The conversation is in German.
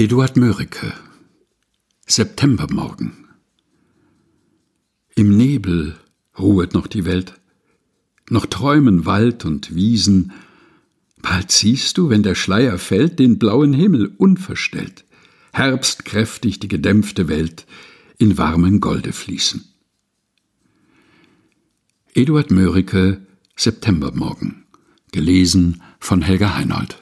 Eduard Mörike. Septembermorgen. Im Nebel ruhet noch die Welt, noch träumen Wald und Wiesen, bald siehst du, wenn der Schleier fällt, den blauen Himmel unverstellt, herbstkräftig die gedämpfte Welt in warmem Golde fließen. Eduard Mörike Septembermorgen. Gelesen von Helga Heinold.